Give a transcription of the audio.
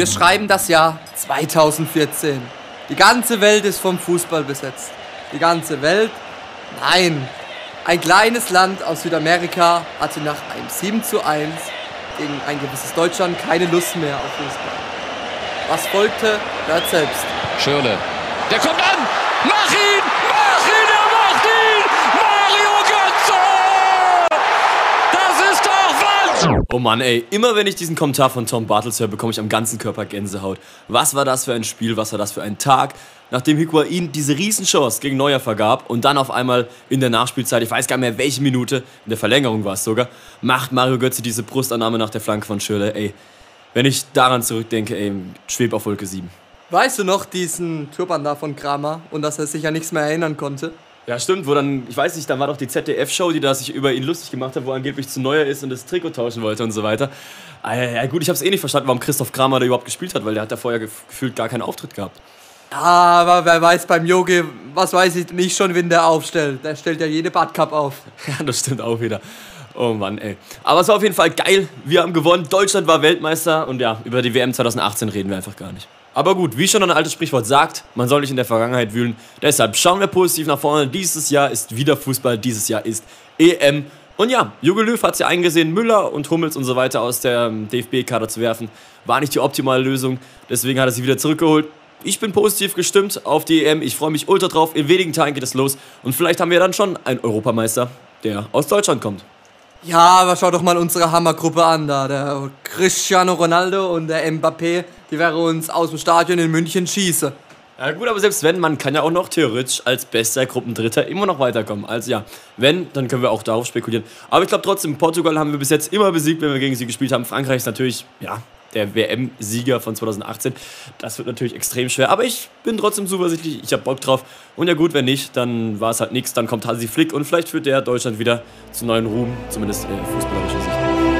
Wir schreiben das Jahr 2014. Die ganze Welt ist vom Fußball besetzt. Die ganze Welt? Nein. Ein kleines Land aus Südamerika hatte nach einem 7 zu 1 gegen ein gewisses Deutschland keine Lust mehr auf Fußball. Was folgte, hört selbst. Schirle. Der kommt an! Oh Mann, ey, immer wenn ich diesen Kommentar von Tom Bartels höre, bekomme ich am ganzen Körper Gänsehaut. Was war das für ein Spiel, was war das für ein Tag, nachdem Higuain diese Riesenchance gegen Neuer vergab und dann auf einmal in der Nachspielzeit, ich weiß gar nicht mehr welche Minute, in der Verlängerung war es sogar, macht Mario Götze diese Brustannahme nach der Flanke von Schürrle, ey. Wenn ich daran zurückdenke, ey, schweb auf Wolke 7. Weißt du noch diesen Turban da von Kramer und dass er sich an nichts mehr erinnern konnte? Ja, stimmt, wo dann, ich weiß nicht, dann war doch die ZDF-Show, die da sich über ihn lustig gemacht hat, wo er angeblich zu neuer ist und das Trikot tauschen wollte und so weiter. Ah, ja, gut, ich hab's eh nicht verstanden, warum Christoph Kramer da überhaupt gespielt hat, weil der hat da vorher gef gefühlt gar keinen Auftritt gehabt. Aber wer weiß beim Yogi, was weiß ich nicht schon, wenn der aufstellt. Der stellt ja jede Badcup auf. Ja, das stimmt auch wieder. Oh Mann, ey. Aber es war auf jeden Fall geil. Wir haben gewonnen. Deutschland war Weltmeister. Und ja, über die WM 2018 reden wir einfach gar nicht. Aber gut, wie schon ein altes Sprichwort sagt, man soll nicht in der Vergangenheit wühlen. Deshalb schauen wir positiv nach vorne. Dieses Jahr ist wieder Fußball. Dieses Jahr ist EM. Und ja, Jogi Löw hat es ja eingesehen, Müller und Hummels und so weiter aus der ähm, DFB-Kader zu werfen. War nicht die optimale Lösung. Deswegen hat er sie wieder zurückgeholt. Ich bin positiv gestimmt auf die EM. Ich freue mich ultra drauf. In wenigen Tagen geht es los. Und vielleicht haben wir dann schon einen Europameister, der aus Deutschland kommt. Ja, aber schau doch mal unsere Hammergruppe an da. Der Cristiano Ronaldo und der Mbappé, die werden uns aus dem Stadion in München schießen. Ja gut, aber selbst wenn, man kann ja auch noch theoretisch als bester Gruppendritter immer noch weiterkommen. Also ja, wenn, dann können wir auch darauf spekulieren. Aber ich glaube trotzdem, Portugal haben wir bis jetzt immer besiegt, wenn wir gegen sie gespielt haben. Frankreich ist natürlich, ja, der WM-Sieger von 2018. Das wird natürlich extrem schwer, aber ich bin trotzdem zuversichtlich, ich habe Bock drauf. Und ja gut, wenn nicht, dann war es halt nichts, dann kommt Hansi Flick und vielleicht führt der Deutschland wieder zu neuen Ruhm, zumindest äh, fußballerischer Sicht.